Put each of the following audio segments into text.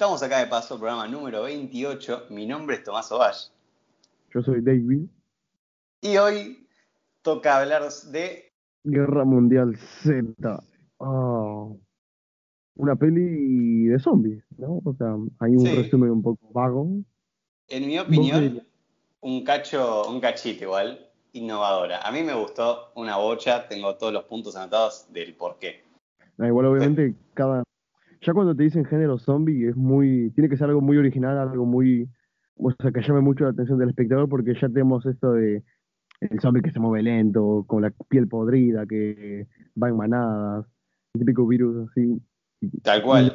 Estamos acá de paso, programa número 28. Mi nombre es Tomás Ovalle. Yo soy David. Y hoy toca hablar de. Guerra Mundial Z. Oh, una peli de zombies, ¿no? O sea, hay un Sí. resumen un poco vago. En mi ¿Vos opinión, un cacho, un cachito igual, innovadora. A mí me gustó una bocha, tengo todos los puntos anotados del por qué. Ah, igual, obviamente, cada. Ya cuando te dicen género zombie, es muy. Tiene que ser algo muy original, algo muy. O sea, que llame mucho la atención del espectador, porque ya tenemos esto de. El zombie que se mueve lento, con la piel podrida, que va en manadas, el típico virus así. Tal cual.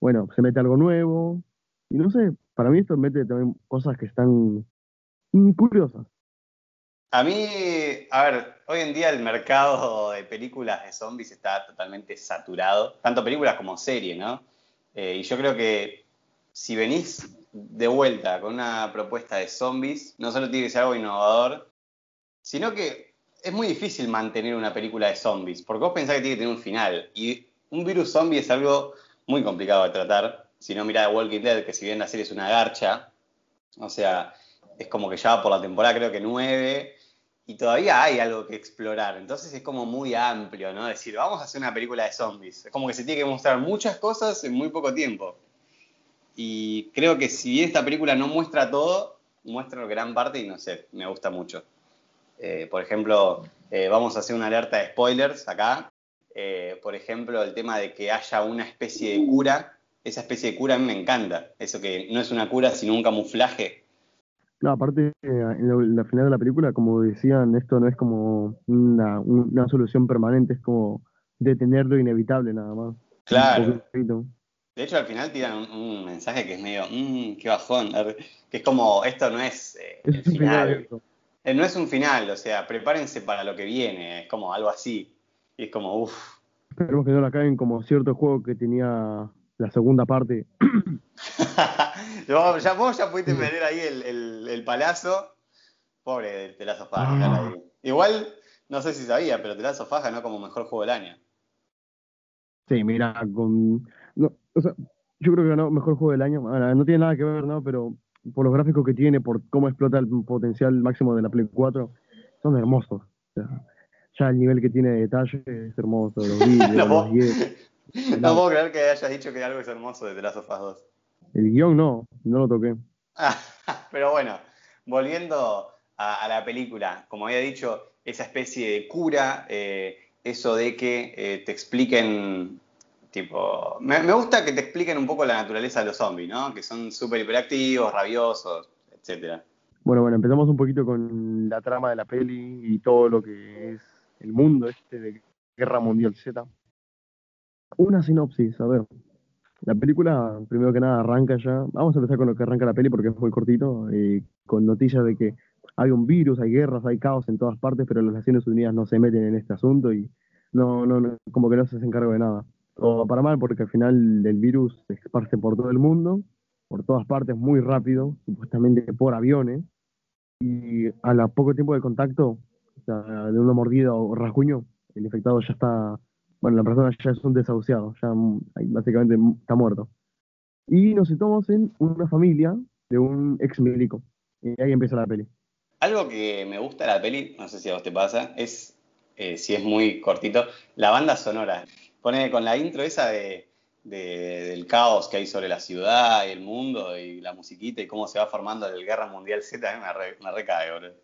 Bueno, se mete algo nuevo. Y no sé, para mí esto mete también cosas que están curiosas. A mí, a ver, hoy en día el mercado de películas de zombies está totalmente saturado, tanto películas como series, ¿no? Eh, y yo creo que si venís de vuelta con una propuesta de zombies, no solo tiene que ser algo innovador, sino que es muy difícil mantener una película de zombies, porque vos pensás que tiene que tener un final, y un virus zombie es algo muy complicado de tratar. Si no, mirá The Walking Dead, que si bien la serie es una garcha, o sea, es como que ya va por la temporada creo que nueve, y todavía hay algo que explorar. Entonces es como muy amplio, ¿no? Decir, vamos a hacer una película de zombies. Es como que se tiene que mostrar muchas cosas en muy poco tiempo. Y creo que si esta película no muestra todo, muestra gran parte y no sé, me gusta mucho. Eh, por ejemplo, eh, vamos a hacer una alerta de spoilers acá. Eh, por ejemplo, el tema de que haya una especie de cura. Esa especie de cura a mí me encanta. Eso que no es una cura, sino un camuflaje. No, aparte, eh, en la, final de la película, como decían, esto no es como una, un- una solución permanente, es como detener lo inevitable nada más. Claro. De hecho, al final tiran un, un mensaje que es medio, mmm, qué bajón. Que es como, esto no es eh, el Es final. Eh, no es un final, o sea, prepárense para lo que viene. Es como algo así. Y es como, uff. Esperemos que no la caguen como cierto juego que tenía la segunda parte. ya, vos ya pudiste meter ahí el, el, el palazo. Pobre de Telazo Faja. Ah. Igual, no sé si sabía, pero Telazo Faja no como mejor juego del año. Sí, mira, con. No, o sea, yo creo que ganó mejor juego del año. No tiene nada que ver, ¿no? Pero por los gráficos que tiene, por cómo explota el potencial máximo de la Play 4, son hermosos. O sea, ya el nivel que tiene de detalle es hermoso. Los vídeos, No los puedo-. No puedo creer que hayas dicho que algo es hermoso de The Last of Us 2. El guion no, no lo toqué. Pero bueno, volviendo a, a la película, como había dicho, esa especie de cura, eh, eso de que eh, te expliquen, tipo, me, me gusta que te expliquen un poco la naturaleza de los zombies, ¿no? Que son súper hiperactivos, rabiosos, etcétera. Bueno, bueno, empezamos un poquito con la trama de la peli y todo lo que es el mundo este de Guerra Mundial Z. Una sinopsis, a ver. La película, primero que nada, arranca ya. Vamos a empezar con lo que arranca la peli porque es muy cortito, eh, con noticias de que hay un virus, hay guerras, hay caos en todas partes, pero las Naciones Unidas no se meten en este asunto y no, no, no como que no se hacen cargo de nada. O para mal, porque al final el virus se esparce por todo el mundo, por todas partes, muy rápido, supuestamente por aviones y a la poco tiempo de contacto, o sea, de una mordida o rasguño, el infectado ya está, bueno, la persona ya es un desahuciado, ya mm, básicamente mm, está muerto. Y nos situamos en una familia de un ex milico. Y ahí empieza la peli. Algo que me gusta de la peli, no sé si a vos te pasa, es, eh, si es muy cortito, la banda sonora. Pone con la intro esa de, de- del caos que hay sobre la ciudad y el mundo y la musiquita y cómo se va formando el Guerra Mundial Z, a mí me, re- me recae, boludo.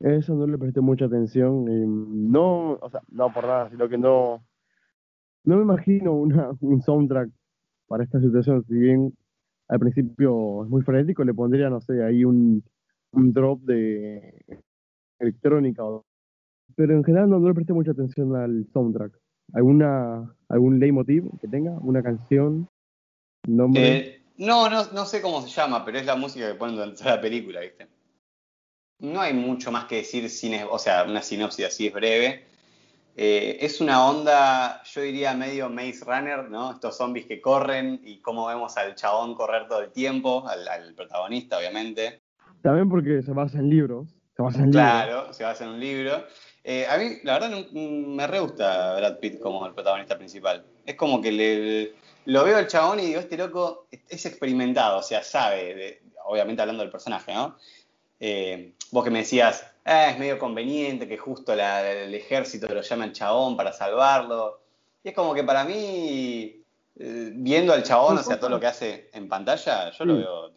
Eso no le presté mucha atención. eh, no, o sea, no por nada, sino que no, no me imagino una, un soundtrack para esta situación. Si bien al principio es muy frenético, le pondría, no sé, ahí un, un drop de electrónica. Pero en general no, le presté mucha atención al soundtrack. ¿Alguna, ¿Algún leitmotiv que tenga? ¿Una canción? Eh, no, no, no sé cómo se llama, pero es la música que ponen durante la película, ¿viste? No hay mucho más que decir, sin, o sea, una sinopsis así es breve. Eh, es una onda, yo diría medio Maze Runner, ¿no? Estos zombies que corren y cómo vemos al chabón correr todo el tiempo, al, al protagonista, obviamente. También porque se basa en libros. Se basa en libros. Claro, se basa en un libro. Eh, a mí, la verdad, no- me re gusta Brad Pitt como el protagonista principal. Es como que le, lo veo al chabón y digo, este loco es experimentado, o sea, sabe, obviamente hablando del personaje, ¿no? Eh, vos que me decías, ah, es medio conveniente que justo el ejército lo llame al chabón para salvarlo. Y es como que para mí, eh, viendo al chabón, o sea, todo lo que hace en pantalla, yo lo veo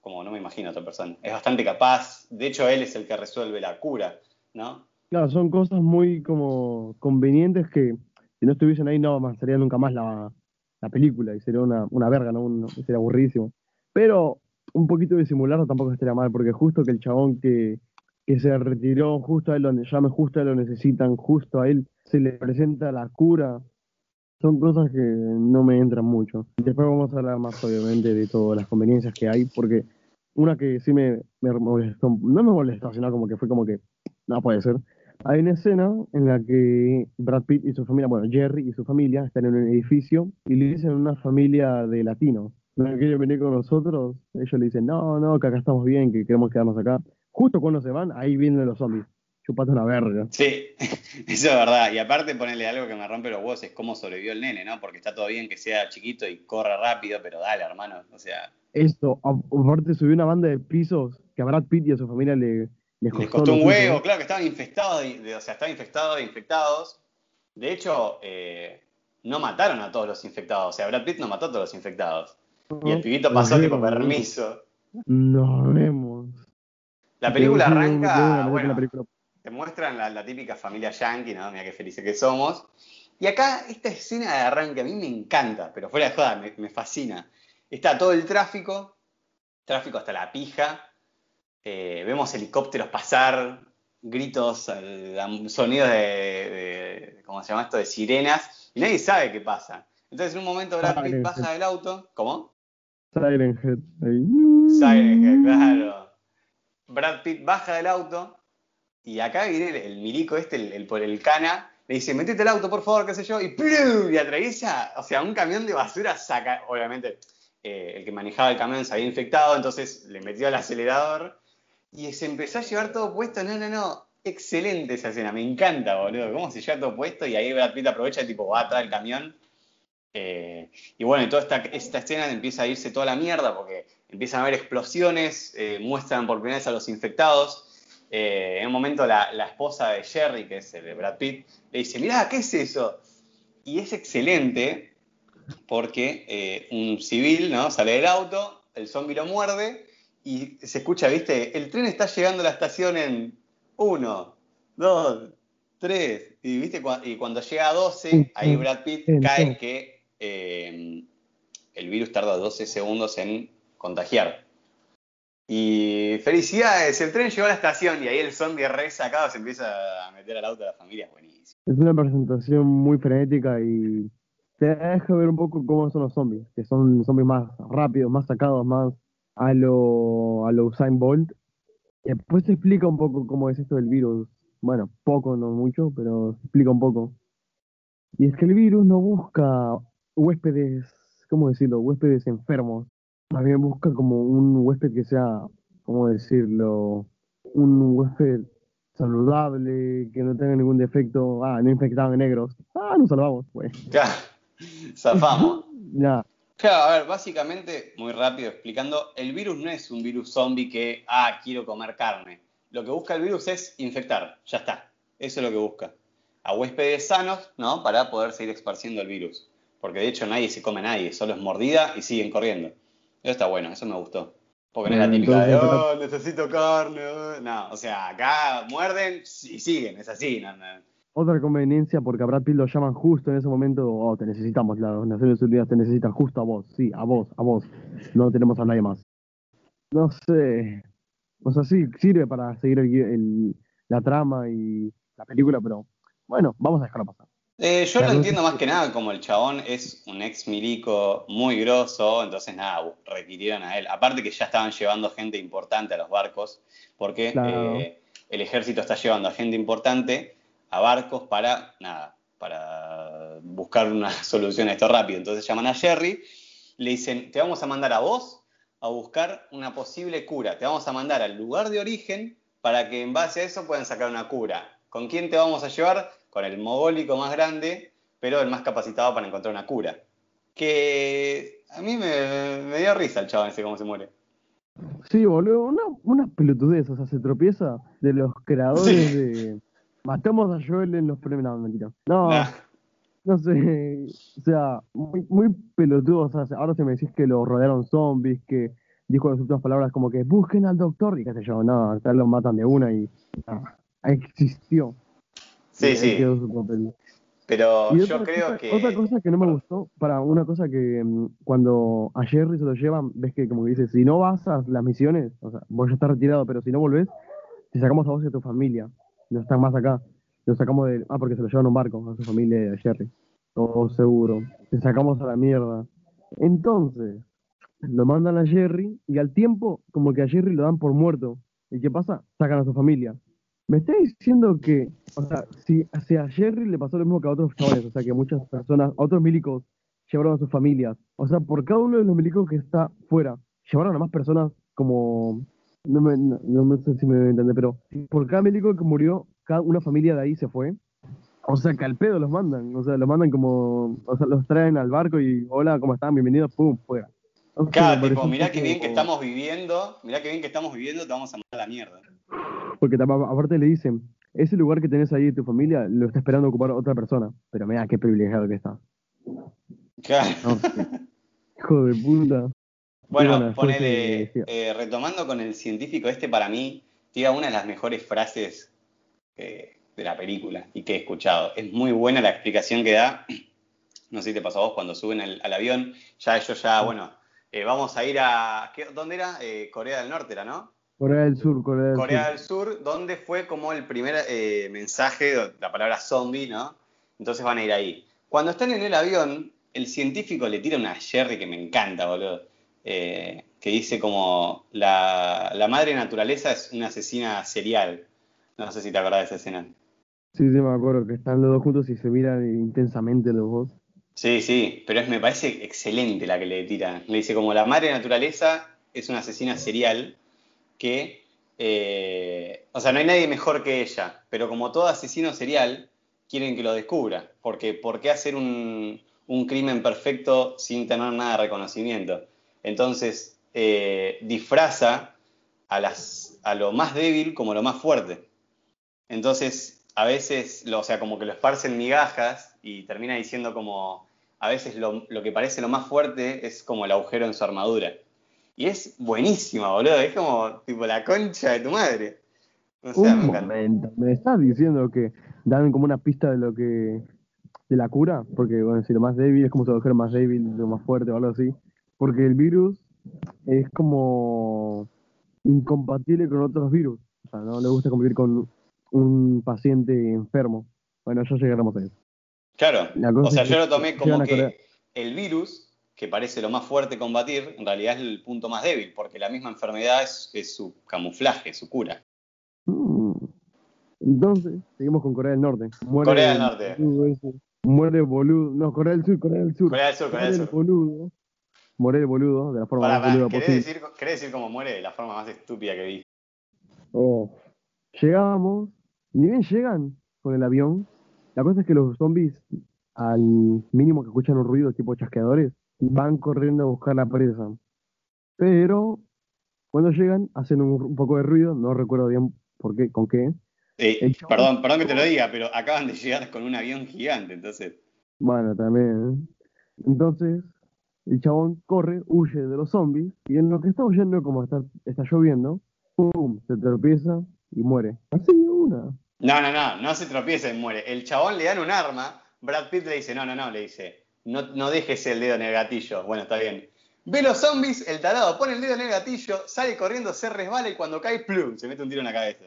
como no me imagino a otra persona. Es bastante capaz, de hecho él es el que resuelve la cura, ¿no? Claro, son cosas muy como convenientes que si no estuviesen ahí no avanzaría nunca más la, película y sería una, una verga, ¿no? sería aburridísimo. Pero un poquito de simularlo tampoco estaría mal, porque justo que el chabón que, se retiró, justo a él lo llame, justo a él lo necesitan, justo a él se le presenta la cura, son cosas que no me entran mucho. Después vamos a hablar más, obviamente, de todas las conveniencias que hay, porque una que sí me, me molestó, no me molestó, sino como que fue como que, no puede ser. Hay una escena en la que Brad Pitt y su familia, bueno, Jerry y su familia están en un edificio y le dicen a una familia de latinos no quieren venir con nosotros, ellos le dicen, no, no, que acá estamos bien, que queremos quedarnos acá. Justo cuando se van, ahí vienen los zombies. Chupate una verga. Sí, eso es verdad. Y aparte ponerle algo que me rompe los huevos es cómo sobrevivió el nene, ¿no? Porque está todo bien que sea chiquito y corra rápido, pero dale, hermano. O sea. Esto, aparte subió una banda de pisos que a Brad Pitt y a su familia le, les costó, un huevo, claro que estaban infectados, o sea, estaban infectados e infectados. De hecho, eh, no mataron a todos los infectados. O sea, Brad Pitt no mató a todos los infectados. Y el pibito pasó tipo permiso. Nos vemos. La película arranca, bueno, te muestran la, típica familia yankee, ¿no? Mira qué felices que somos. Y acá esta escena de arranque a mí me encanta, pero fuera de joda, me, fascina. Está todo el tráfico, tráfico hasta la pija. Eh, vemos helicópteros pasar, gritos, sonidos de, de, ¿cómo se llama esto? De sirenas, y nadie sabe qué pasa. Entonces en un momento Brad Pitt baja del auto, ¿cómo? Siren Head. Siren Head, claro. Brad Pitt baja del auto y acá viene el, milico este, el, por el cana, le dice, metete el auto, por favor, qué sé yo, y ¡plum! y atraviesa, o sea, un camión de basura saca, obviamente, eh, el que manejaba el camión se había infectado, entonces le metió al acelerador y se empezó a llevar todo puesto, no, no, no, excelente esa escena, me encanta, boludo, cómo se lleva todo puesto y ahí Brad Pitt aprovecha y tipo va atrás del camión eh, y bueno, toda esta, esta, escena empieza a irse toda la mierda porque empiezan a haber explosiones, eh, muestran por primera vez a los infectados. Eh, en un momento la, esposa de Jerry, que es el de Brad Pitt, le dice, mirá, ¿qué es eso? Y es excelente porque un civil ¿no? sale del auto, el zombie lo muerde y se escucha, viste, el tren está llegando a la estación en uno, dos, tres, y, ¿viste? y cuando llega a 12, ahí Brad Pitt cae que eh, el virus tarda 12 segundos en contagiar. Y felicidades, el tren llegó a la estación y ahí el zombie re sacado se empieza a meter al auto de la familia, es buenísimo. Es una presentación muy frenética y te deja ver un poco cómo son los zombies, que son zombies más rápidos, más sacados, más a lo, a lo Usain Bolt. Después te explica un poco cómo es esto del virus. Bueno, poco, no mucho, pero explica un poco. Y es que el virus no busca huéspedes, ¿cómo decirlo? Huéspedes enfermos. Más bien busca como un huésped que sea, ¿cómo decirlo? Un huésped saludable, que no tenga ningún defecto. Ah, no infectaban negros. Ah, nos salvamos, pues. Ya, zafamos. ya. Claro, a ver, básicamente, muy rápido explicando, el virus no es un virus zombie que, ah, quiero comer carne. Lo que busca el virus es infectar, ya está. Eso es lo que busca. A huéspedes sanos, ¿no? Para poder seguir esparciendo el virus porque de hecho nadie se come a nadie, solo es mordida y siguen corriendo. Eso está bueno, eso me gustó. Porque no es la típica de, oh, necesito carne. Oh". No, o sea, acá muerden y siguen, es así. Otra conveniencia, porque a Brad Pitt lo llaman justo en ese momento, oh, te necesitamos, las Naciones Unidas te necesitan justo a vos, sí, a vos, a vos. No tenemos a nadie más. No sé. O sea, sí, sirve para seguir la trama y la película, pero bueno, vamos a dejarlo pasar. Eh, yo lo entiendo más que nada como el chabón es un ex milico muy grosso, entonces nada, requirieron a él. Aparte que ya estaban llevando gente importante a los barcos, porque eh, el ejército está llevando a gente importante a barcos para, nada, para buscar una solución a esto rápido. Entonces llaman a Jerry, le dicen, te vamos a mandar a vos a buscar una posible cura, te vamos a mandar al lugar de origen para que en base a eso puedan sacar una cura. ¿Con quién te vamos a llevar? Con el mogólico más grande, pero el más capacitado para encontrar una cura. que a mí me, dio risa el chaval ese cómo se muere. Sí, boludo, una, una pelotudez, o sea, se tropieza de los creadores de... Matamos a Joel en los premios, no, mentira. No, no sé, o sea, muy, muy pelotudo, o sea, ahora se me decís que lo rodearon zombies, que dijo las últimas palabras como que busquen al doctor, y qué sé yo, no, acá lo matan de una y existió. Sí, sí. Pero yo creo que. Otra cosa que no me gustó, para una cosa que mm, cuando a Jerry se lo llevan, ves que como dice, si no vas a las misiones, o sea, vos ya estás retirado, pero si no volvés, te sacamos a vos y a tu familia. No están más acá. Lo sacamos de. Ah, porque se lo llevan a un barco, a su familia a Jerry. Todo seguro. Te sacamos a la mierda. Entonces, lo mandan a Jerry y al tiempo, como que a Jerry lo dan por muerto. ¿Y qué pasa? Sacan a su familia. Me está diciendo que, o sea, si, a Jerry le pasó lo mismo que a otros chavales, o sea, que muchas personas, a otros milicos, llevaron a sus familias. O sea, por cada uno de los milicos que está fuera, llevaron a más personas como, no me, no, sé si me entiende, pero por cada milico que murió, cada una familia de ahí se fue. O sea, que al pedo los mandan, o sea, los mandan como, o sea, los traen al barco y, hola, ¿cómo están? Bienvenidos, pum, fuera. Claro, tipo, mirá qué bien que estamos viviendo, mirá qué bien que estamos viviendo, te vamos a mandar a la mierda. Porque aparte le dicen, ese lugar que tenés ahí de tu familia lo está esperando ocupar otra persona. Pero mira qué privilegiado que está. Claro. hijo de puta. Bueno, ponele, eh, retomando con el científico este, para mí, tiene una de las mejores frases eh, de la película y que he escuchado. Es muy buena la explicación que da. No sé si te pasó a vos cuando suben al, avión. Ya ellos ya, bueno, eh, vamos a ir a... ¿Dónde era? Corea del Norte era, ¿no? Corea del Sur, Corea del Corea del Sur, donde fue como el primer eh, mensaje, la palabra zombie, ¿no? Entonces van a ir ahí. Cuando están en el avión, el científico le tira una Jerry que me encanta, boludo. Eh, que dice como la, madre naturaleza es una asesina serial. No sé si te acordás de esa escena. Sí, sí, me acuerdo que están los dos juntos y se miran intensamente los dos. Sí, sí, pero es, me parece excelente la que le tira. Le dice como la madre naturaleza es una asesina serial que, eh, o sea, no hay nadie mejor que ella, pero como todo asesino serial, quieren que lo descubra, porque ¿por qué hacer un, crimen perfecto sin tener nada de reconocimiento? Entonces, eh, disfraza a, las, a lo más débil como lo más fuerte. Entonces, a veces, o sea, como que lo esparcen migajas y termina diciendo como, a veces lo, que parece lo más fuerte es como el agujero en su armadura. Y es buenísima, boludo. Es como tipo la concha de tu madre. Un momento, me estás diciendo que dan como una pista de lo que. de la cura, porque bueno, si lo más débil es como si lo más débil, lo más fuerte o algo así. Porque el virus es como incompatible con otros virus. O sea, no le gusta convivir con un paciente enfermo. Bueno, ya llegaremos a eso. Claro, o sea, yo lo tomé como que el virus que parece lo más fuerte combatir, en realidad es el punto más débil, porque la misma enfermedad es, su camuflaje, su cura. Mm. Entonces, seguimos con Corea del Norte. Corea del Norte. muere boludo. No, Corea del Sur, Corea del Sur. Corea del Sur, Corea del Sur. Boludo. Muere el boludo de la forma más boluda posible. Decir, ¿Querés decir cómo muere de la forma más estúpida que vi? Oh. Llegamos, ni bien llegan con el avión. La cosa es que los zombies, al mínimo que escuchan un ruido tipo chasqueadores, van corriendo a buscar la presa. Pero cuando llegan, hacen un, poco de ruido, no recuerdo bien por qué, con qué. perdón, perdón que te lo diga, pero acaban de llegar con un avión gigante, entonces. Bueno, también. Entonces, el chabón corre, huye de los zombies, y en lo que está huyendo, como está, está lloviendo, ¡pum! se tropieza y muere. Así de una. No, no, no, no se tropieza y muere. El chabón le dan un arma, Brad Pitt le dice, no, no, no, le dice, no, no dejes el dedo en el gatillo. Bueno, está bien. Ve los zombies, el tarado pone el dedo en el gatillo, sale corriendo, se resbala y cuando cae, plum, se mete un tiro en la cabeza.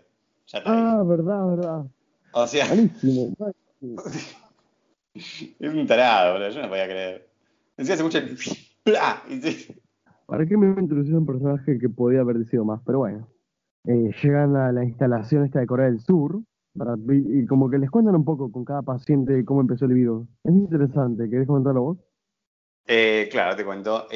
Ya está. Ah, verdad, verdad. O sea. es un tarado, boludo. Yo no podía creer. Encima se escucha el. ¡Pla! ¿Para qué me introducción un personaje que podía haber sido más? Pero bueno. Eh, llegan a la instalación esta de Corea del Sur, y como que les cuentan un poco con cada paciente cómo empezó el virus. Es interesante, ¿querés comentarlo vos? Eh, claro, te cuento.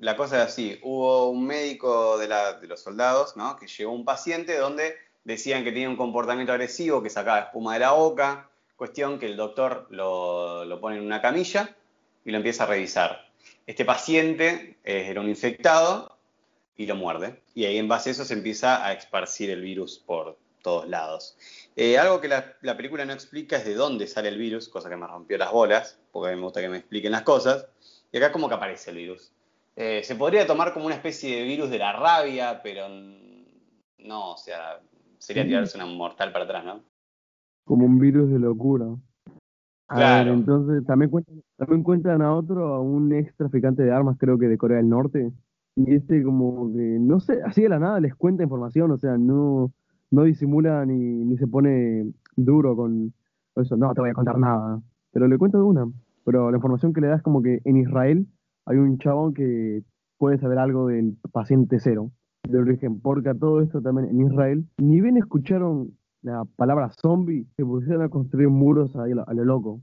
la cosa es así, hubo un médico de, los soldados, ¿no? Que llegó un paciente donde decían que tenía un comportamiento agresivo, que sacaba espuma de la boca, cuestión que el doctor lo, lo pone en una camilla y lo empieza a revisar. Este paciente eh, era un infectado y lo muerde. Y ahí en base a eso se empieza a esparcir el virus por todos lados. Eh, algo que la, película no explica es de dónde sale el virus, cosa que me rompió las bolas, porque a mí me gusta que me expliquen las cosas. Y acá como que aparece el virus. Eh, se podría tomar como una especie de virus de la rabia, pero no, o sea, sería tirarse una mortal para atrás, ¿no? Como un virus de locura. claro. entonces también cuentan, también cuentan a otro, a un ex traficante de armas, creo que de Corea del Norte. Y este como que, no sé, así de la nada les cuenta información, o sea, no, no disimula ni, ni se pone duro con eso, no te voy a contar nada, pero le cuento de una. Pero la información que le da es como que en Israel hay un chabón que puede saber algo del paciente cero, de origen, porque a todo esto también en Israel, ni bien escucharon la palabra zombie, se pusieron a construir muros ahí a lo, loco.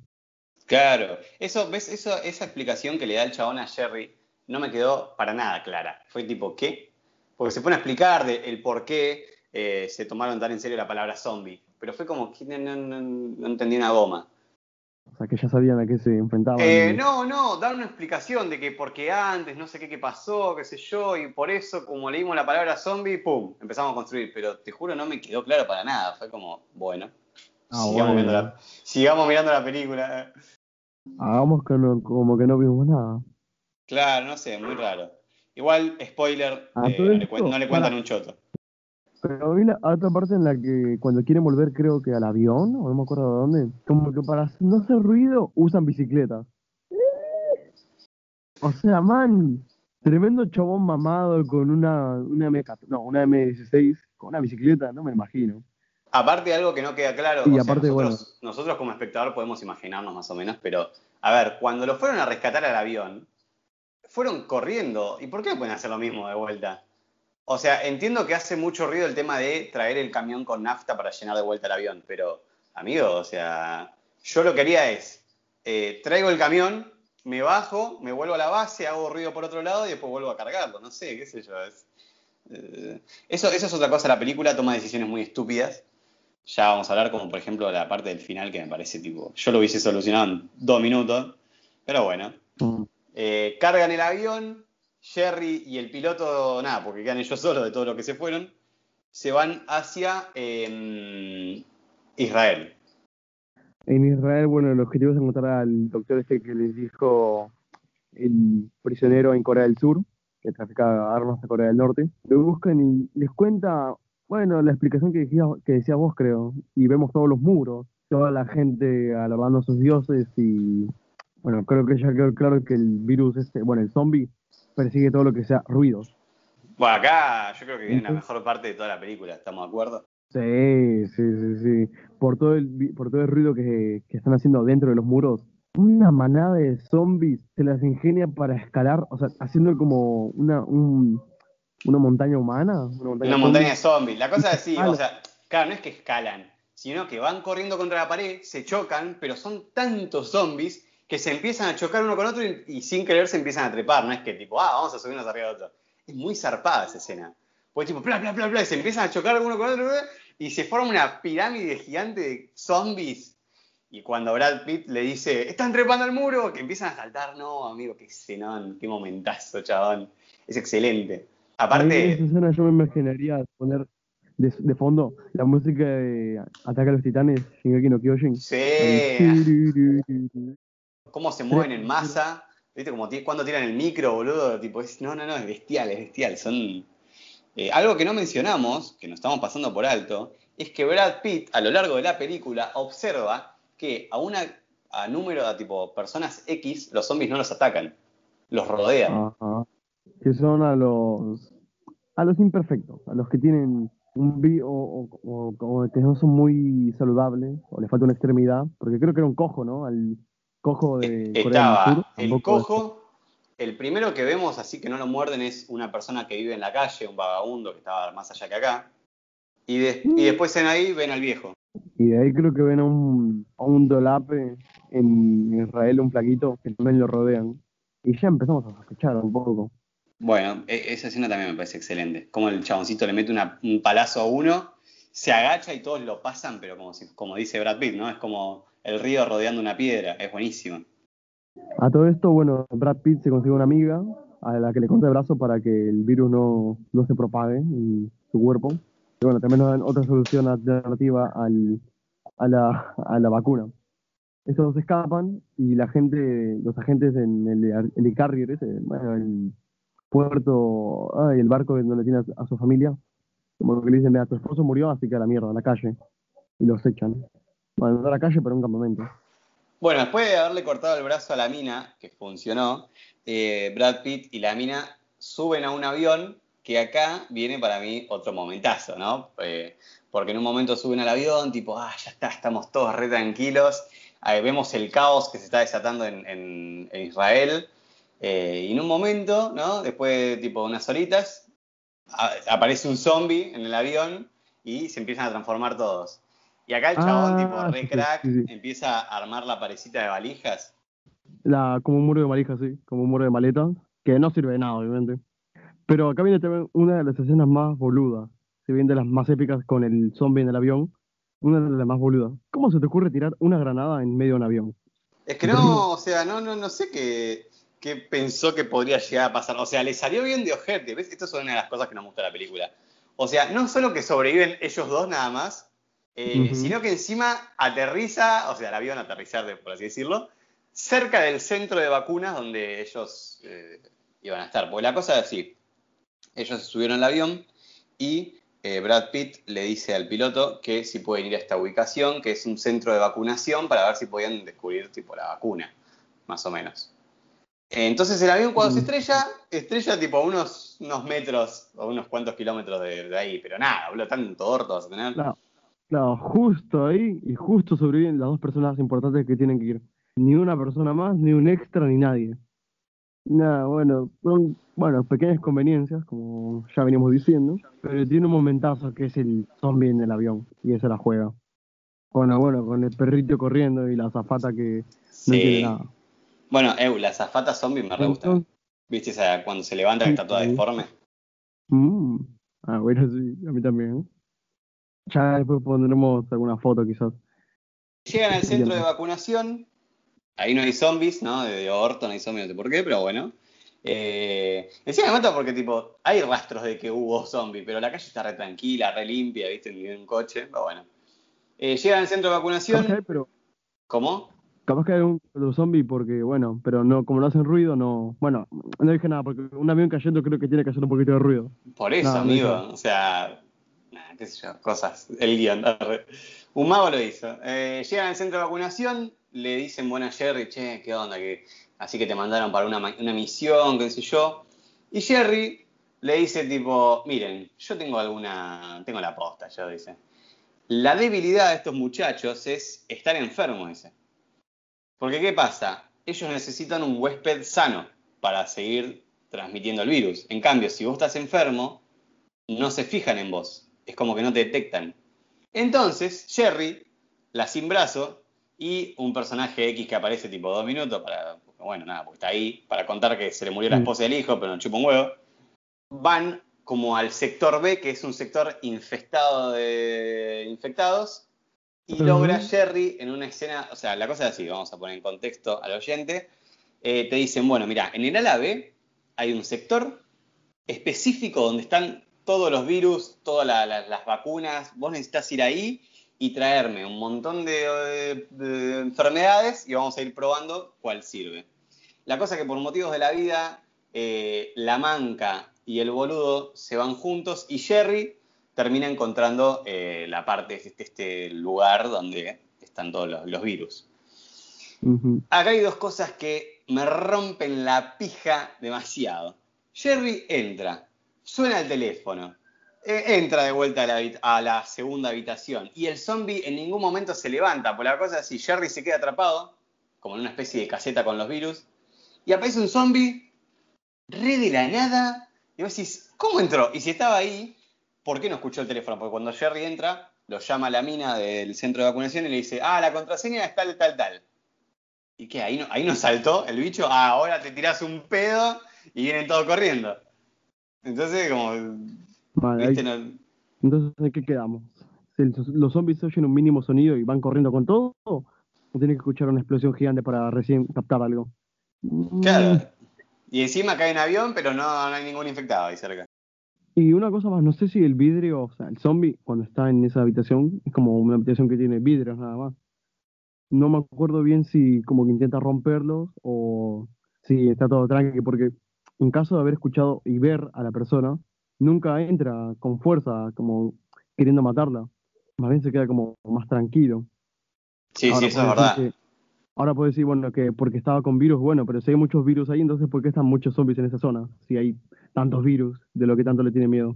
Claro, eso, ¿ves? Eso, esa explicación que le da el chabón a Jerry no me quedó para nada clara. Fue tipo, ¿qué? Porque se pone a explicar de, el por qué eh, se tomaron tan en serio la palabra zombie. Pero fue como que no, no, entendí una goma. O sea, que ya sabían a qué se enfrentaban. Eh, no, no, dar una explicación de que porque antes, no sé qué, qué pasó, qué sé yo, y por eso, como leímos la palabra zombie, ¡pum! Empezamos a construir. Pero te juro, no me quedó claro para nada. Fue como, bueno, ah, sigamos, Mirando la, película. Hagamos como que no vimos nada. Claro, no sé, muy raro. Igual, spoiler, ah, eh, no, le, cuentan un choto. Pero vi la otra parte en la que cuando quieren volver, creo que al avión, o no me acuerdo de dónde, como que para no hacer ruido usan bicicletas. O sea, man, tremendo chabón mamado con una, una M, no, una M16, con una bicicleta, no me imagino. Aparte de algo que no queda claro, y aparte, nosotros, nosotros como espectador podemos imaginarnos más o menos, pero a ver, cuando lo fueron a rescatar al avión, fueron corriendo. ¿Y por qué pueden hacer lo mismo de vuelta? O sea, entiendo que hace mucho ruido el tema de traer el camión con nafta para llenar de vuelta el avión, pero, amigo, o sea, yo lo que haría es, eh, traigo el camión, me bajo, me vuelvo a la base, hago ruido por otro lado y después vuelvo a cargarlo, no sé, qué sé yo. Eh, eso, eso es otra cosa, la película toma decisiones muy estúpidas. Ya vamos a hablar como, por ejemplo, la parte del final que me parece tipo, yo lo hubiese solucionado en dos minutos, pero bueno. Mm. Eh, cargan el avión, Jerry y el piloto, nada, porque quedan ellos solos de todo lo que se fueron, se van hacia em, Israel. En Israel, bueno, el objetivo es encontrar al doctor este que les dijo el prisionero en Corea del Sur, que traficaba armas a Corea del Norte. Lo buscan y les cuenta, bueno, la explicación que, decía, que decía vos, creo, y vemos todos los muros, toda la gente alabando a sus dioses y bueno, creo que ya quedó claro que el virus, este, bueno, el zombie, persigue todo lo que sea ruidos. Bueno, acá yo creo que viene la mejor parte de toda la película, ¿estamos de acuerdo? Sí, sí, sí, sí. Por todo el, por todo el ruido que, están haciendo dentro de los muros, una manada de zombies se las ingenia para escalar, o sea, haciendo como una, una montaña humana. Una montaña, de zombies. La cosa es así, o sea, claro, no es que escalan, sino que van corriendo contra la pared, se chocan, pero son tantos zombies que se empiezan a chocar uno con otro y, sin querer se empiezan a trepar. No es que tipo, ah, vamos a subirnos arriba de otro. Es muy zarpada esa escena. Porque tipo, bla, bla, bla, bla, y se empiezan a chocar uno con otro y se forma una pirámide gigante de zombies. Y cuando Brad Pitt le dice, están trepando al muro, que empiezan a saltar, no, amigo, qué escenón, qué momentazo, chabón. Es excelente. Aparte. esa escena yo me imaginaría poner de, fondo la música de Ataca a los Titanes, Shingeki no Kyojin. Sí cómo se mueven en masa, ¿viste? Como cuando tiran el micro, boludo, tipo, es, no, no, no, es bestial, es bestial. Son, eh, algo que no mencionamos, que nos estamos pasando por alto, es que Brad Pitt a lo largo de la película observa que a una a número de tipo personas X, los zombies no los atacan, los rodean. Que son a los a los imperfectos, a los que tienen un vi o, o, que no son muy saludables, o les falta una extremidad, porque creo que era un cojo, ¿no? Al, cojo de eh, Estaba el cojo, el primero que vemos así que no lo muerden es una persona que vive en la calle, un vagabundo que estaba más allá que acá. Y, y mm. después en ahí ven al viejo. Y de ahí creo que ven a un, a un dolape en Israel, un flaquito, que también lo rodean. Y ya empezamos a sospechar un poco. Bueno, e, esa escena también me parece excelente. Como el chaboncito le mete un palazo a uno, se agacha y todos lo pasan, pero como, como dice Brad Pitt, ¿no? Es como el río rodeando una piedra, es buenísimo. A todo esto, bueno, Brad Pitt se consigue una amiga a la que le corta el brazo para que el virus no, no se propague en su cuerpo. Y bueno, también nos dan otra solución alternativa al, a, la, a la vacuna. Estos escapan y la gente, los agentes en el, el carrier, ese, bueno, el puerto, ay, el barco donde tiene a, a su familia, como que le dicen, mira, tu esposo murió, así que a la mierda, a la calle. Y los echan. Bueno, no a la calle, pero un campamento. Bueno, después de haberle cortado el brazo a la mina, que funcionó, eh, Brad Pitt y la mina suben a un avión, que acá viene para mí otro momentazo, ¿no? Eh, porque en un momento suben al avión, tipo, ah, ya está, estamos todos re tranquilos. Ahí vemos el caos que se está desatando en, en- Israel. Eh, y en un momento, ¿no? Después de tipo unas horitas, aparece un zombie en el avión y se empiezan a transformar todos. Y acá el chabón, Ah, tipo, re sí, crack, sí, sí. empieza a armar la parecita de valijas. La, como un muro de valijas, sí, como un muro de maletas, que no sirve de nada, obviamente. Pero acá viene también una de las escenas más boludas, si bien de las más épicas con el zombie en el avión, una de las más boludas. ¿Cómo se te ocurre tirar una granada en medio de un avión? Es que no, o sea, no, no, no sé qué, qué pensó que podría llegar a pasar. O sea, le salió bien de ojete. ¿Ves? Esto es una de las cosas que nos gusta de la película. O sea, no solo que sobreviven ellos dos nada más, eh, sino que encima aterriza, o sea, el avión aterrizar, de- por así decirlo, cerca del centro de vacunas donde ellos eh, iban a estar. Porque la cosa es así. Ellos subieron al avión y eh, Brad Pitt le dice al piloto que si pueden ir a esta ubicación, que es un centro de vacunación, para ver si podían descubrir tipo la vacuna, más o menos. Entonces el avión cuando se estrella, estrella tipo a unos, unos metros o unos cuantos kilómetros de, de ahí, pero nada, boludo, tanto orto vas a tener. Claro, claro, justo ahí y justo sobreviven las dos personas importantes que tienen que ir. Ni una persona más, ni un extra, ni nadie. Nada, bueno, son bueno, pequeñas conveniencias, como ya veníamos diciendo, pero tiene un momentazo que es el zombie en el avión, y esa la juega. Bueno, bueno, con el perrito corriendo y la azafata que no Sí. entiende nada. Bueno, Eu, la zafata zombie me re gusta. ¿Viste esa cuando se levanta que está toda deforme? mm, ah, bueno, sí, a mí también. Ya después pondremos alguna foto quizás. Llegan al centro de vacunación. Ahí no hay zombies, ¿no? De, de orto no hay zombies, no sé por qué, pero bueno. Eh, encima me mata porque, tipo, hay rastros de que hubo zombies, pero la calle está re tranquila, re limpia, ¿viste? Ni un coche, pero bueno. Eh, llegan al centro de Capaz que hay, vacunación. pero ¿Cómo? capaz que hay un zombie porque, bueno, pero no, como no hacen ruido, no. Bueno, no dije nada, porque un avión cayendo creo que tiene que hacer un poquito de ruido. Por eso, amigo. O sea, qué sé yo, cosas. El guion. Un mago lo hizo. Eh, llegan al centro de vacunación, le dicen, bueno, Jerry, che, ¿qué onda? Que, así que te mandaron para una, una misión, qué sé yo. Y Jerry le dice, tipo, miren, yo tengo alguna, tengo la posta, yo dice. La debilidad de estos muchachos es estar enfermos, dice. Porque, ¿qué pasa? Ellos necesitan un huésped sano para seguir transmitiendo el virus. En cambio, si vos estás enfermo, no se fijan en vos. Es como que no te detectan. Entonces, Jerry, la sin brazo, y un personaje X que aparece tipo dos minutos para, bueno, nada, porque está ahí, para contar que se le murió la Mm. esposa y el hijo, pero no chupa un huevo, van como al sector B, que es un sector infestado de infectados, y logra Jerry en una escena, o sea, la cosa es así, vamos a poner en contexto al oyente, eh, te dicen, bueno, mira, en el ala B hay un sector específico donde están todos los virus, todas la- la- las vacunas, vos necesitas ir ahí y traerme un montón de, de enfermedades y vamos a ir probando cuál sirve. La cosa es que por motivos de la vida, eh, la manca y el boludo se van juntos y Jerry termina encontrando eh, la parte, este, este lugar donde están todos los, los virus. Acá hay dos cosas que me rompen la pija demasiado. Jerry entra, suena el teléfono, eh, entra de vuelta a la, a segunda habitación y el zombie en ningún momento se levanta. Por la cosa es así, Jerry se queda atrapado, como en una especie de caseta con los virus, y aparece un zombie re de la nada, y vos decís, ¿cómo entró? Y si estaba ahí, ¿por qué no escuchó el teléfono? Porque cuando Jerry entra, lo llama la mina del centro de vacunación y le dice, ah, la contraseña es tal, tal, tal. ¿Y qué? ¿Ahí no, ahí no saltó el bicho? Ah, ahora te tirás un pedo y vienen todos corriendo. Entonces, como, Vale, viste, no- entonces, ¿en qué quedamos? Los zombies oyen un mínimo sonido y van corriendo con todo, o tienen que escuchar una explosión gigante para recién captar algo. Mm, Claro. Y encima cae en avión, pero no, no hay ningún infectado ahí cerca. Y una cosa más, no sé si el vidrio, o sea, el zombie cuando está en esa habitación, es como una habitación que tiene vidrios nada más. No me acuerdo bien si como que intenta romperlos o si está todo tranqui, porque en caso de haber escuchado y ver a la persona, nunca entra con fuerza, como queriendo matarla. Más bien se queda como más tranquilo. Sí, Ahora sí, eso es verdad. que- ahora puedo decir, bueno, que porque estaba con virus, bueno, pero si hay muchos virus ahí, entonces ¿por qué están muchos zombies en esa zona? Si hay tantos virus, de lo que tanto le tiene miedo.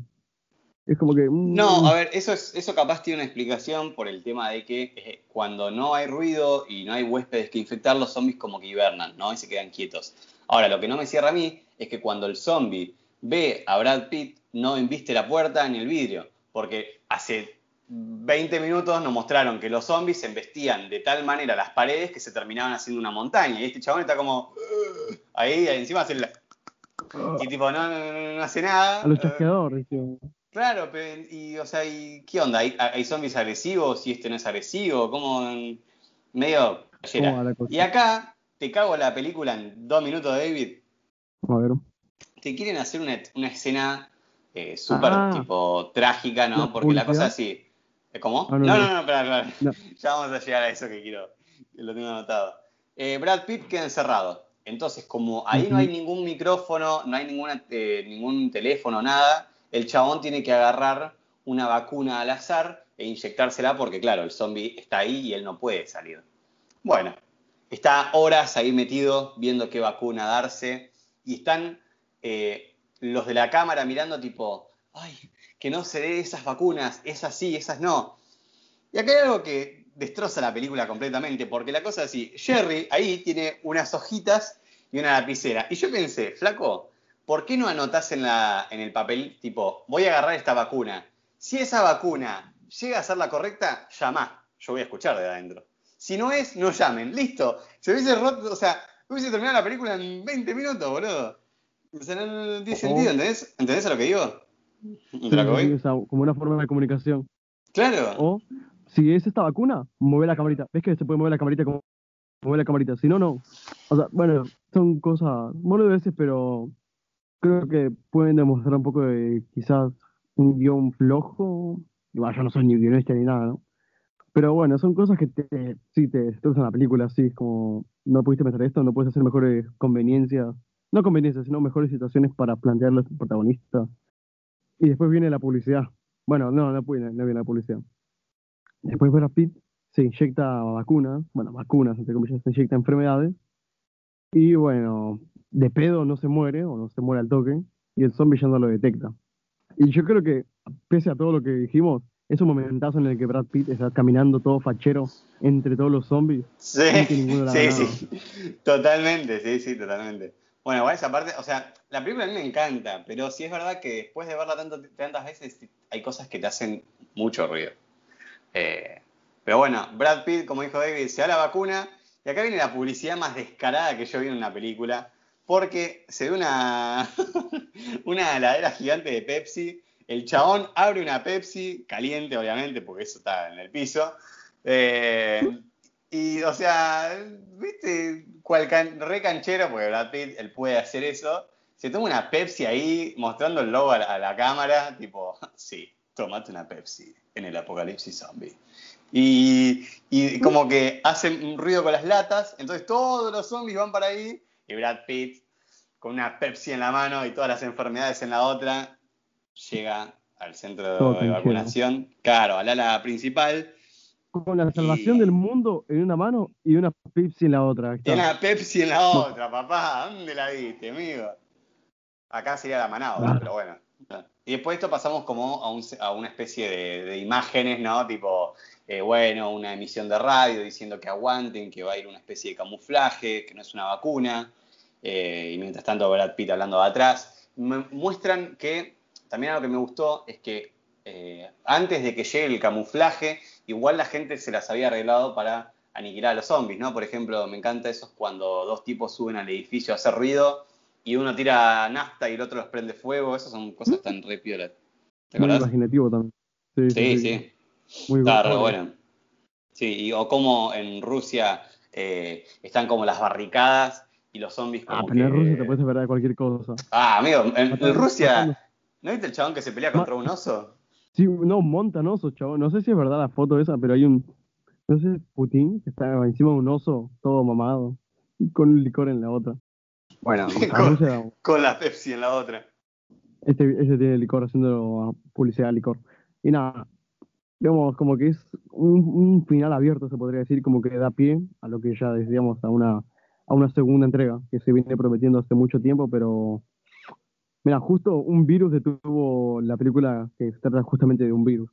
Es como que... mm, No, a ver, eso, es, eso capaz tiene una explicación por el tema de que eh, cuando no hay ruido y no hay huéspedes que infectar, los zombies como que hibernan, ¿no? Y se quedan quietos. Ahora, lo que no me cierra a mí es que cuando el zombie ve a Brad Pitt, no embiste la puerta ni el vidrio, porque hace 20 minutos nos mostraron que los zombies se embestían de tal manera las paredes que se terminaban haciendo una montaña. Y este chabón está como ahí, ahí encima hace la- y tipo no, no, no- no hace nada. a los chasqueadores, tío. Claro, pero, y, o sea, ¿y qué onda? ¿Hay, hay zombies agresivos y este no es agresivo? ¿Cómo? Medio... Y acá, te cago la película en dos minutos, David. A ver. Te quieren hacer una, una escena eh, súper, Ah. tipo, trágica, ¿no? ¿La Porque la cosa así. ¿Eh, ¿Cómo? Ah, no, no, no, no. no, espera, espera. No. Ya vamos a llegar a eso que quiero, que lo tengo anotado. Eh, Brad Pitt queda encerrado. Entonces, como ahí no hay ningún micrófono, no hay ninguna, eh, ningún teléfono, nada, el chabón tiene que agarrar una vacuna al azar e inyectársela porque, claro, el zombie está ahí y él no puede salir. Bueno, está horas ahí metido viendo qué vacuna darse y están eh, los de la cámara mirando tipo, ay, que no se dé esas vacunas, esas sí, esas no. Y acá hay algo que destroza la película completamente, porque la cosa es así, Jerry ahí tiene unas hojitas y una lapicera. Y yo pensé, flaco, ¿por qué no anotás en, la, en el papel, tipo, voy a agarrar esta vacuna? Si esa vacuna llega a ser la correcta, llamá. Yo voy a escuchar de adentro. Si no es, no llamen. Listo. Se hubiese roto, o sea, hubiese terminado la película en 20 minutos, boludo. O sea, no, tiene sentido, ¿entendés? ¿Entendés a lo que digo? ¿Entendés a lo que voy? como una forma de comunicación. Claro. O, si es esta vacuna, mueve la camarita. ¿Ves que se puede mover la camarita como mueve la camarita? Si no, no. O sea, bueno, son cosas, bueno, veces, pero creo que pueden demostrar un poco de quizás un guion flojo. Y bueno, yo no soy ni guionista ni nada, ¿no? Pero bueno, son cosas que te, sí te destrozan la película, sí, es como, no pudiste pensar esto, no puedes hacer mejores conveniencias, no conveniencias, sino mejores situaciones para plantear los protagonistas. Y después viene la publicidad. Bueno, no, no, viene, no viene la publicidad. Después Brad Pitt se inyecta vacunas, bueno, vacunas, entre comillas, se inyecta enfermedades. Y bueno, de pedo no se muere, o no se muere al toque, y el zombie ya no lo detecta. Y yo creo que, pese a todo lo que dijimos, es un momentazo en el que Brad Pitt está caminando todo fachero entre todos los zombies. Sí, sí, sí. Totalmente, sí, sí, totalmente. Bueno, igual esa parte, o sea, la película a mí me encanta, pero sí es verdad que después de verla tanto, tantas veces, hay cosas que te hacen mucho ruido. Eh, pero bueno, Brad Pitt, como dijo David, se da la vacuna, y acá viene la publicidad más descarada que yo vi en una película, porque se ve una, una heladera gigante de Pepsi, el chabón abre una Pepsi, caliente obviamente, porque eso está en el piso, eh, y, o sea, viste, cual can- re canchero, porque Brad Pitt, él puede hacer eso. Se toma una Pepsi ahí, mostrando el logo a la, cámara, tipo, sí, tomate una Pepsi en el apocalipsis zombie. Y, y como que hacen un ruido con las latas, entonces todos los zombies van para ahí, y Brad Pitt, con una Pepsi en la mano y todas las enfermedades en la otra, llega al centro Todo de vacunación, claro, al ala principal, Con la salvación Y- del mundo en una mano y una Pepsi en la otra. Tiene la Pepsi en la otra, papá. ¿Dónde la viste, amigo? Acá sería la Manao, Claro. pero bueno. Y después de esto pasamos como a, un- a una especie de, de imágenes, ¿no? Tipo, eh, bueno, una emisión de radio diciendo que aguanten, que va a ir una especie de camuflaje, que no es una vacuna. eh, y mientras tanto Brad Pitt hablando de atrás. Me muestran que, también algo que me gustó es que eh, antes de que llegue el camuflaje, igual la gente se las había arreglado para aniquilar a los zombies, ¿no? Por ejemplo, me encanta eso es cuando dos tipos suben al edificio a hacer ruido y uno tira nafta y el otro los prende fuego. Esas son cosas tan re piola. ¿Te Muy acordás? imaginativo también. Sí, Sí, sí. Muy Está bueno. Sí, y, o como en Rusia eh, están como las barricadas y los zombies como Ah, pero en que- Rusia te puedes esperar de cualquier cosa. Ah, amigo, en, en Rusia, ¿no viste el chabón que se pelea contra un oso? Sí, no, montan osos, chavo. No sé si es verdad la foto esa, pero hay un. No sé, Putin, que está encima de un oso, todo mamado, y con un licor en la otra. Bueno, con la Pepsi en la otra. este, este tiene licor haciendo publicidad de licor. Y nada, digamos, como que es un, un final abierto, se podría decir, como que da pie a lo que ya decíamos, a una, a una segunda entrega, que se viene prometiendo hace mucho tiempo, pero. Mira, justo un virus detuvo la película que se trata justamente de un virus.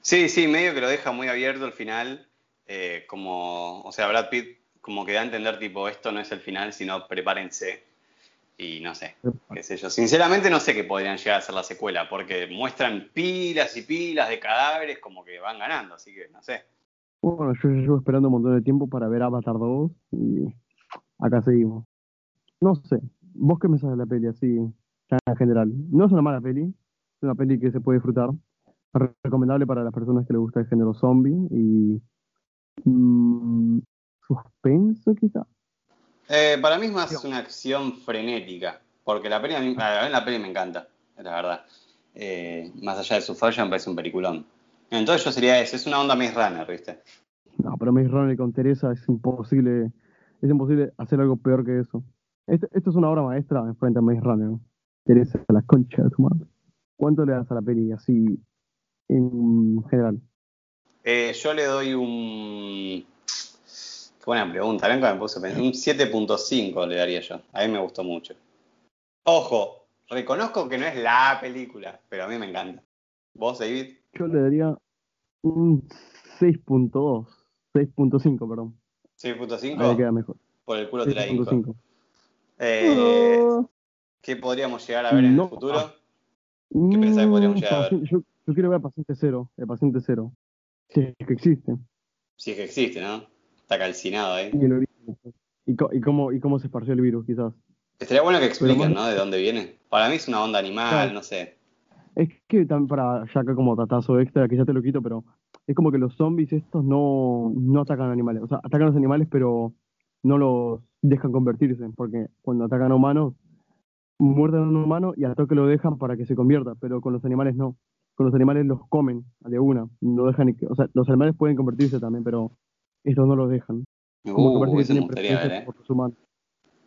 Sí, sí, medio que lo deja muy abierto al final, eh, como, o sea, Brad Pitt como que da a entender tipo, esto no es el final, sino prepárense. Y no sé, qué sé yo. Sinceramente no sé qué podrían llegar a ser la secuela, porque muestran pilas y pilas de cadáveres como que van ganando, así que no sé. Bueno, yo ya llevo esperando un montón de tiempo para ver Avatar 2 y acá seguimos. No sé, vos qué me sabes de la peli así, en general. No es una mala peli, es una peli que se puede disfrutar. Re- Recomendable para las personas que les gusta el género zombie y mm, suspenso quizá. Eh, para mí es más una acción frenética, porque la peli, a mí, a mí la peli me encanta, la verdad. Eh, más allá de su falla, me parece un peliculón. Entonces yo sería eso, es una onda Maze Runner, ¿viste? No, pero Maze Runner con Teresa es imposible, es imposible hacer algo peor que eso. Esto, esto es una obra maestra enfrente a Maze Runner. ¿No? Teresa, la concha de tu madre. ¿Cuánto le das a la peli así en general? Eh, yo le doy un. Qué buena pregunta, nunca me puse a pensar. Un 7.5 le daría yo. A mí me gustó mucho. Ojo, reconozco que no es la película, pero a mí me encanta. ¿Vos, David? Yo le daría un 6.2, 6.5, perdón. Ahí me 6.5 queda mejor. por el culo te la hinco. 6.5. Eh, ¿Qué podríamos llegar a ver en No. el futuro? ¿Qué pensás que podríamos llegar a ver? Yo, yo quiero ver Paciente Cero, el Paciente Cero. Si es que existe. Si es que existe, ¿no? Está calcinado ahí. Y el origen. Y, cómo, y cómo se esparció el virus, quizás. Estaría bueno que expliquen, ¿no? De dónde viene. Para mí es una onda animal, Claro. no sé. Es que también para ya acá como tatazo extra, que ya te lo quito, pero es como que los zombies estos no, no atacan animales. O sea, atacan a los animales, pero no los dejan convertirse, porque cuando atacan a humanos, muerden a un humano y al toque lo dejan para que se convierta, pero con los animales no. Con los animales los comen de una, no dejan, o sea, los animales pueden convertirse también, pero estos no los dejan. Como que Uh, parece que eso me tienen ver, ¿eh? por los humanos.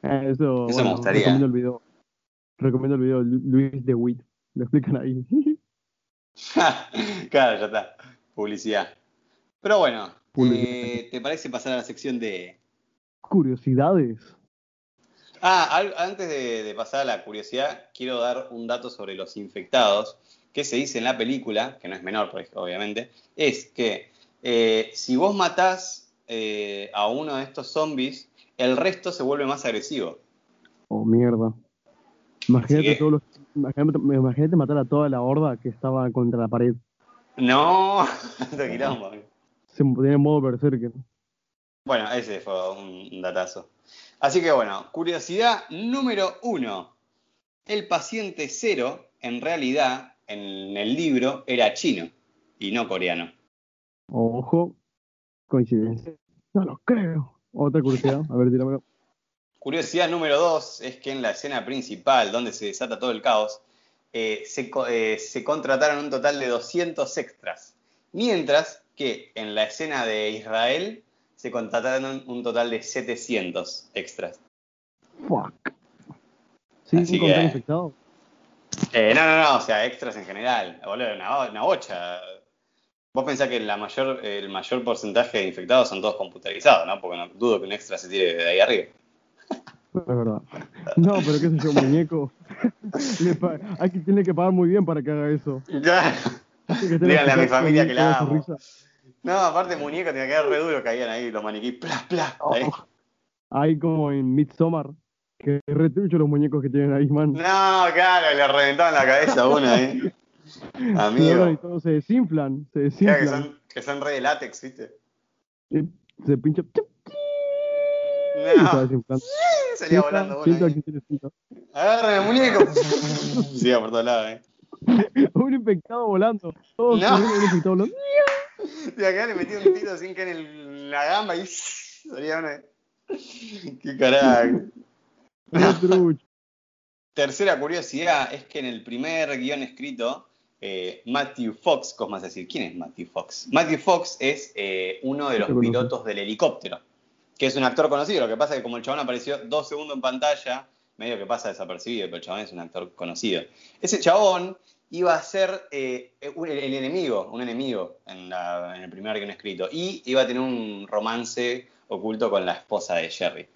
Eh, eso, Eso me bueno, gustaría. Recomiendo el video. Recomiendo el video de Lu- Luis de Witt. Lo explican ahí. claro, ya está. Publicidad. Pero bueno, Publicidad. eh, ¿te parece pasar a la sección de... Curiosidades. Ah, antes de, de pasar a la curiosidad, quiero dar un dato sobre los infectados, que se dice en la película, que no es menor, obviamente, es que eh, si vos matás eh, a uno de estos zombies, el resto se vuelve más agresivo. Oh, mierda. Imagínate todos los. Imagínate, imagínate matar a toda la horda que estaba contra la pared. No, te quilombo. Se en modo berserker. Bueno, ese fue un datazo. Así que bueno, curiosidad número uno. El paciente cero, en realidad, en el libro, era chino y no coreano. Ojo. Coincidencia. No lo creo. Otra curiosidad. A ver, tíramelo. Curiosidad número dos es que en la escena principal, donde se desata todo el caos, eh, se, eh, se contrataron un total de 200 extras. Mientras que en la escena de Israel se contrataron un total de 700 extras. Fuck. ¿Sí? Así ¿Un contacto que- infectado? Eh, no, no, no, o sea, extras en general. Boludo, una, una bocha. Vos pensás que la mayor, el mayor porcentaje de infectados son todos computarizados, ¿no? Porque no dudo que un extra se tire de ahí arriba. Es verdad. No, pero qué sé yo, muñeco. Hay que, tiene que pagar muy bien para que haga eso. Ya. Díganle a mi familia que la amo. No, aparte muñeco tenía que quedar re duro, caían ahí los maniquíes, plas, plas. ahí. Oh. Hay como en Midsommar, que retrucho los muñecos que tienen ahí, man. No, claro, le reventaban la cabeza a uno ahí. Se doblan y Amigo. todos se desinflan, se Claro, que desinflan. son, que son re de látex, ¿viste? Se pincha. se No, desinflando. salía volando uno. Ahí. Agarren el muñeco. Sí, por todos lados, eh. Un infectado volando. Todos No. un infectado volando. Y acá le metí un tiro sin que en el- la gamba y salía uno. Qué carajo. Tercera curiosidad es que en el primer guion escrito, eh, Matthew Fox, ¿cómo vas a decir? ¿Quién es Matthew Fox? Matthew Fox es eh, uno de los pilotos del helicóptero, que es un actor conocido. Lo que pasa es que como el chabón apareció dos segundos en pantalla, medio que pasa desapercibido, pero el chabón es un actor conocido. Ese chabón iba a ser eh, el, enemigo, un enemigo en, en el primer guion escrito, y iba a tener un romance oculto con la esposa de Jerry.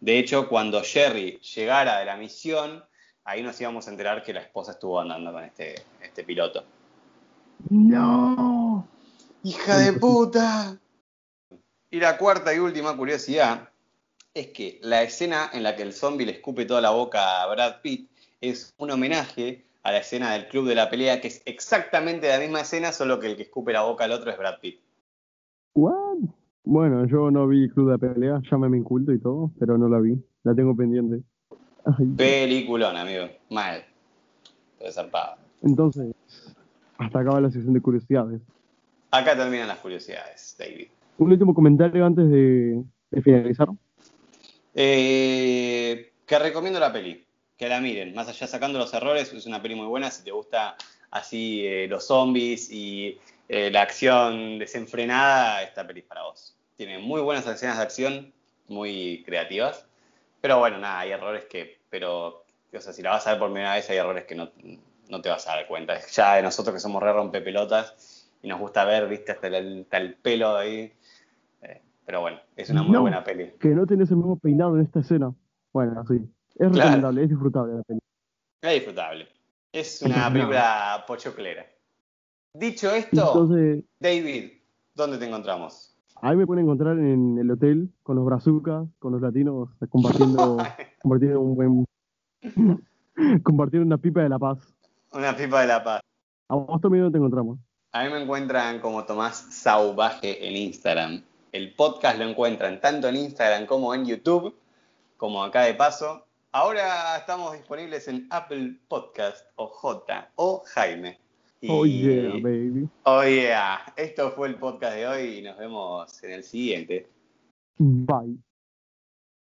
De hecho, cuando Jerry llegara de la misión, ahí nos íbamos a enterar que la esposa estuvo andando con este, este piloto. ¡No! ¡Hija de puta! Y la cuarta y última curiosidad es que la escena en la que el zombie le escupe toda la boca a Brad Pitt es un homenaje a la escena del club de la pelea, que es exactamente la misma escena, solo que el que escupe la boca al otro es Brad Pitt. ¿What? Bueno, yo no vi Club de Pelea, ya me inculto y todo, pero no la vi. La tengo pendiente. Peliculón, amigo. Mal. Zarpado. Entonces, hasta acaba la sesión de curiosidades. Acá terminan las curiosidades, David. Un último comentario antes de, finalizar. Eh, que recomiendo la peli. Que la miren. Más allá sacando los errores, es una peli muy buena. Si te gusta así eh, los zombies y eh, la acción desenfrenada, esta peli es para vos. Tiene muy buenas escenas de acción, muy creativas. Pero bueno, nada, hay errores que, pero, o sea, si la vas a ver por primera vez, hay errores que no, te vas a dar cuenta. Ya de nosotros que somos re rompepelotas y nos gusta ver, viste, hasta el, pelo ahí. Pero bueno, es una muy buena peli. Que no tenés el mismo peinado en esta escena. Bueno, sí. Es recomendable, es disfrutable la peli. Es disfrutable. Es una película pochoclera. Dicho esto, David, ¿dónde te encontramos? Ahí me pueden encontrar en el hotel con los brazucas, con los latinos, compartiendo, compartiendo un buen compartiendo una pipa de la paz. Una pipa de la paz. ¿A vos también dónde te encontramos? A mí me encuentran como Tomás Sauvaje en Instagram. El podcast lo encuentran tanto en Instagram como en YouTube, como acá de paso. Ahora estamos disponibles en Apple Podcast o J o Jaime. Oh yeah, baby. Oh yeah. Esto fue el podcast de hoy y nos vemos en el siguiente. Bye.